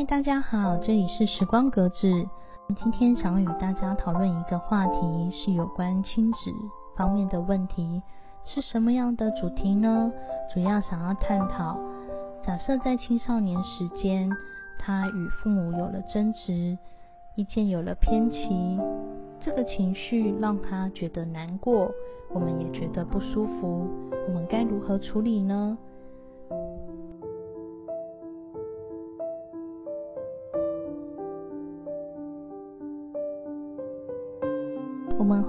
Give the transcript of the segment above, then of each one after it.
嗨，大家好，这里是时光格子。今天想与大家讨论一个话题，是有关亲子方面的问题。是什么样的主题呢？主要想要探讨，假设在青少年时间，他与父母有了争执，意见有了偏歧，这个情绪让他觉得难过，我们也觉得不舒服，我们该如何处理呢？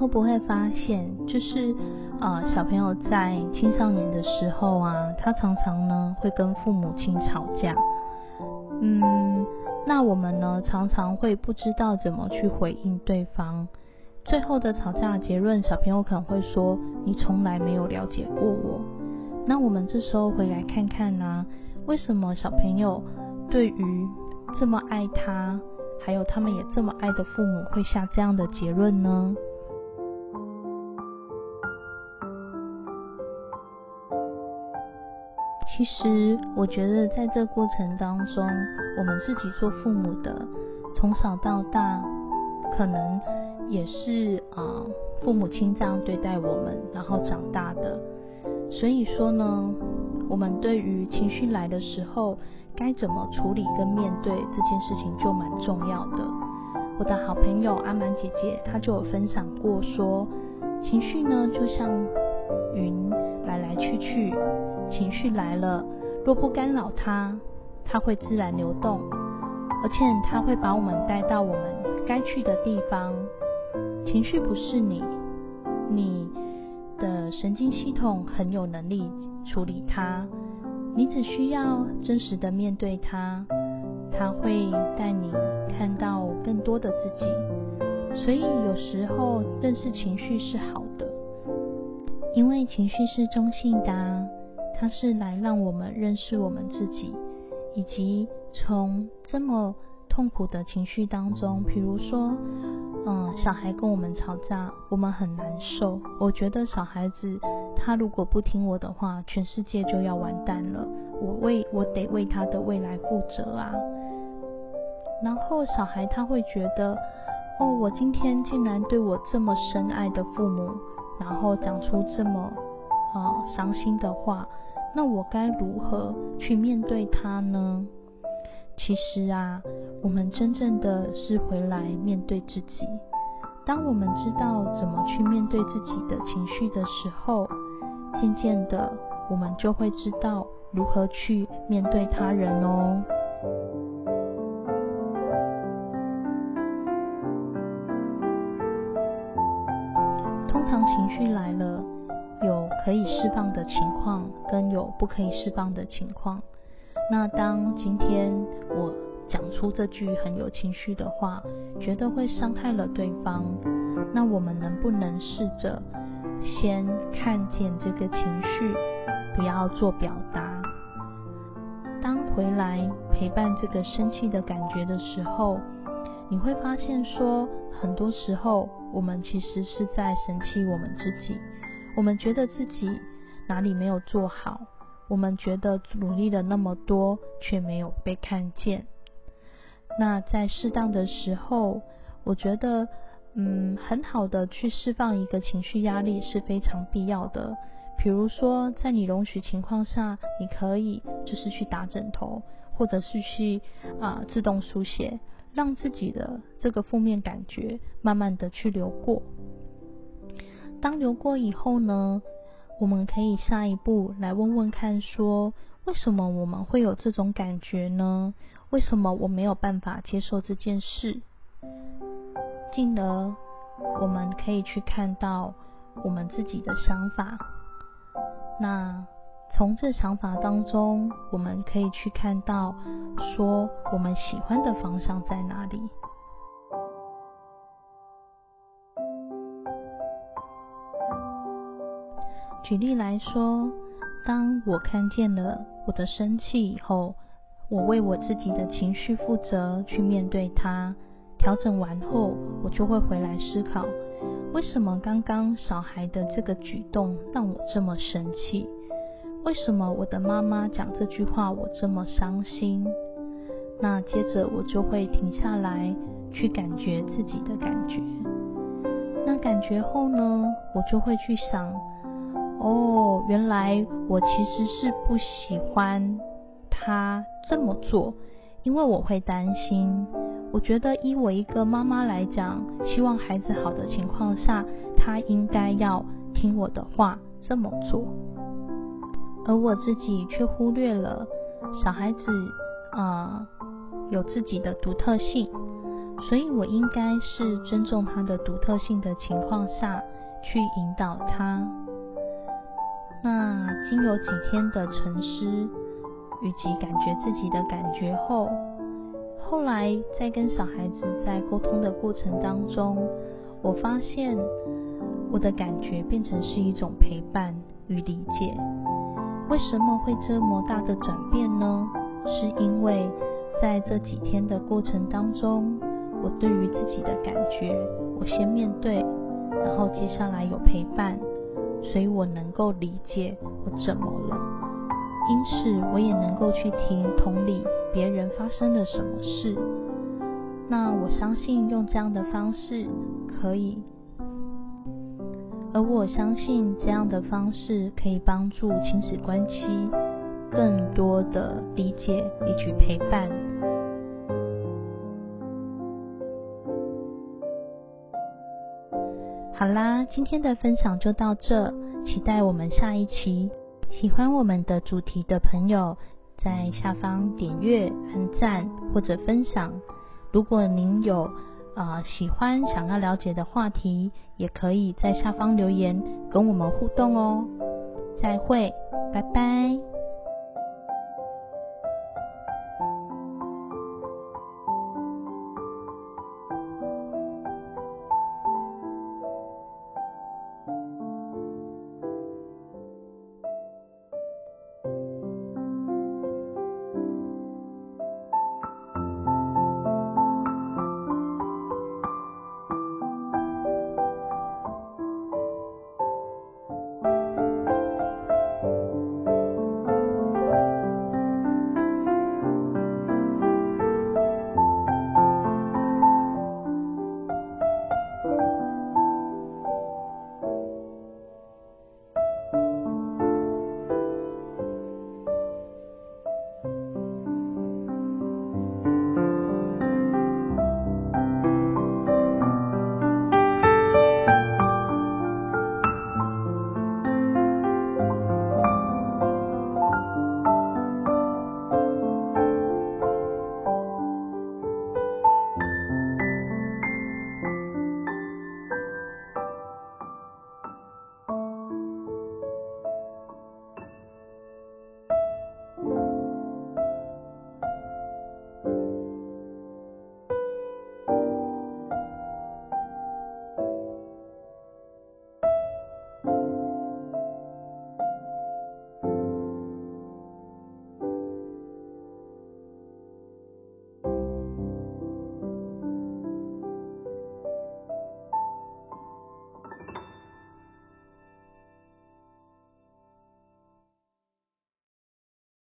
会不会发现，就是呃，小朋友在青少年的时候啊，他常常呢会跟父母亲吵架，嗯，那我们呢常常会不知道怎么去回应对方，最后的吵架结论，小朋友可能会说：“你从来没有了解过我。”那我们这时候回来看看呢，为什么小朋友对于这么爱他，还有他们也这么爱的父母，会下这样的结论呢？其实，我觉得在这过程当中，我们自己做父母的，从小到大，可能也是啊，父母亲这样对待我们，然后长大的。所以说呢，我们对于情绪来的时候，该怎么处理跟面对这件事情，就蛮重要的。我的好朋友阿满姐姐，她就有分享过说，情绪呢，就像云来来去去。情绪来了，若不干扰它，它会自然流动，而且它会把我们带到我们该去的地方。情绪不是你，你的神经系统很有能力处理它，你只需要真实的面对它，它会带你看到更多的自己。所以有时候认识情绪是好的，因为情绪是中性的。它是来让我们认识我们自己，以及从这么痛苦的情绪当中，比如说，嗯，小孩跟我们吵架，我们很难受。我觉得小孩子他如果不听我的话，全世界就要完蛋了。我为我得为他的未来负责啊。然后小孩他会觉得，哦，我今天竟然对我这么深爱的父母，然后讲出这么啊伤心的话。那我该如何去面对他呢？其实啊，我们真正的是回来面对自己。当我们知道怎么去面对自己的情绪的时候，渐渐的，我们就会知道如何去面对他人哦。通常情绪来了。可以释放的情况，跟有不可以释放的情况。那当今天我讲出这句很有情绪的话，觉得会伤害了对方，那我们能不能试着先看见这个情绪，不要做表达？当回来陪伴这个生气的感觉的时候，你会发现说，很多时候我们其实是在生气我们自己。我们觉得自己哪里没有做好，我们觉得努力了那么多却没有被看见。那在适当的时候，我觉得，嗯，很好的去释放一个情绪压力是非常必要的。比如说，在你容许情况下，你可以就是去打枕头，或者是去啊自动书写，让自己的这个负面感觉慢慢的去流过。当流过以后呢，我们可以下一步来问问看，说为什么我们会有这种感觉呢？为什么我没有办法接受这件事？进而我们可以去看到我们自己的想法。那从这想法当中，我们可以去看到说我们喜欢的方向在哪里。举例来说，当我看见了我的生气以后，我为我自己的情绪负责，去面对它，调整完后，我就会回来思考，为什么刚刚小孩的这个举动让我这么生气？为什么我的妈妈讲这句话我这么伤心？那接着我就会停下来，去感觉自己的感觉。那感觉后呢，我就会去想，哦，原来我其实是不喜欢他这么做，因为我会担心。我觉得以我一个妈妈来讲，希望孩子好的情况下，他应该要听我的话这么做，而我自己却忽略了小孩子，啊。有自己的独特性，所以我应该是尊重他的独特性的情况下去引导他。那经有几天的沉思以及感觉自己的感觉后，后来在跟小孩子在沟通的过程当中，我发现我的感觉变成是一种陪伴与理解。为什么会这么大的转变呢？是因为。在这几天的过程当中，我对于自己的感觉，我先面对，然后接下来有陪伴，所以我能够理解我怎么了，因此我也能够去听同理别人发生了什么事。那我相信用这样的方式可以，而我相信这样的方式可以帮助亲子关系更多的理解以及陪伴。好啦，今天的分享就到这，期待我们下一期。喜欢我们的主题的朋友，在下方点阅、按赞或者分享。如果您有呃喜欢、想要了解的话题，也可以在下方留言跟我们互动哦。再会，拜拜。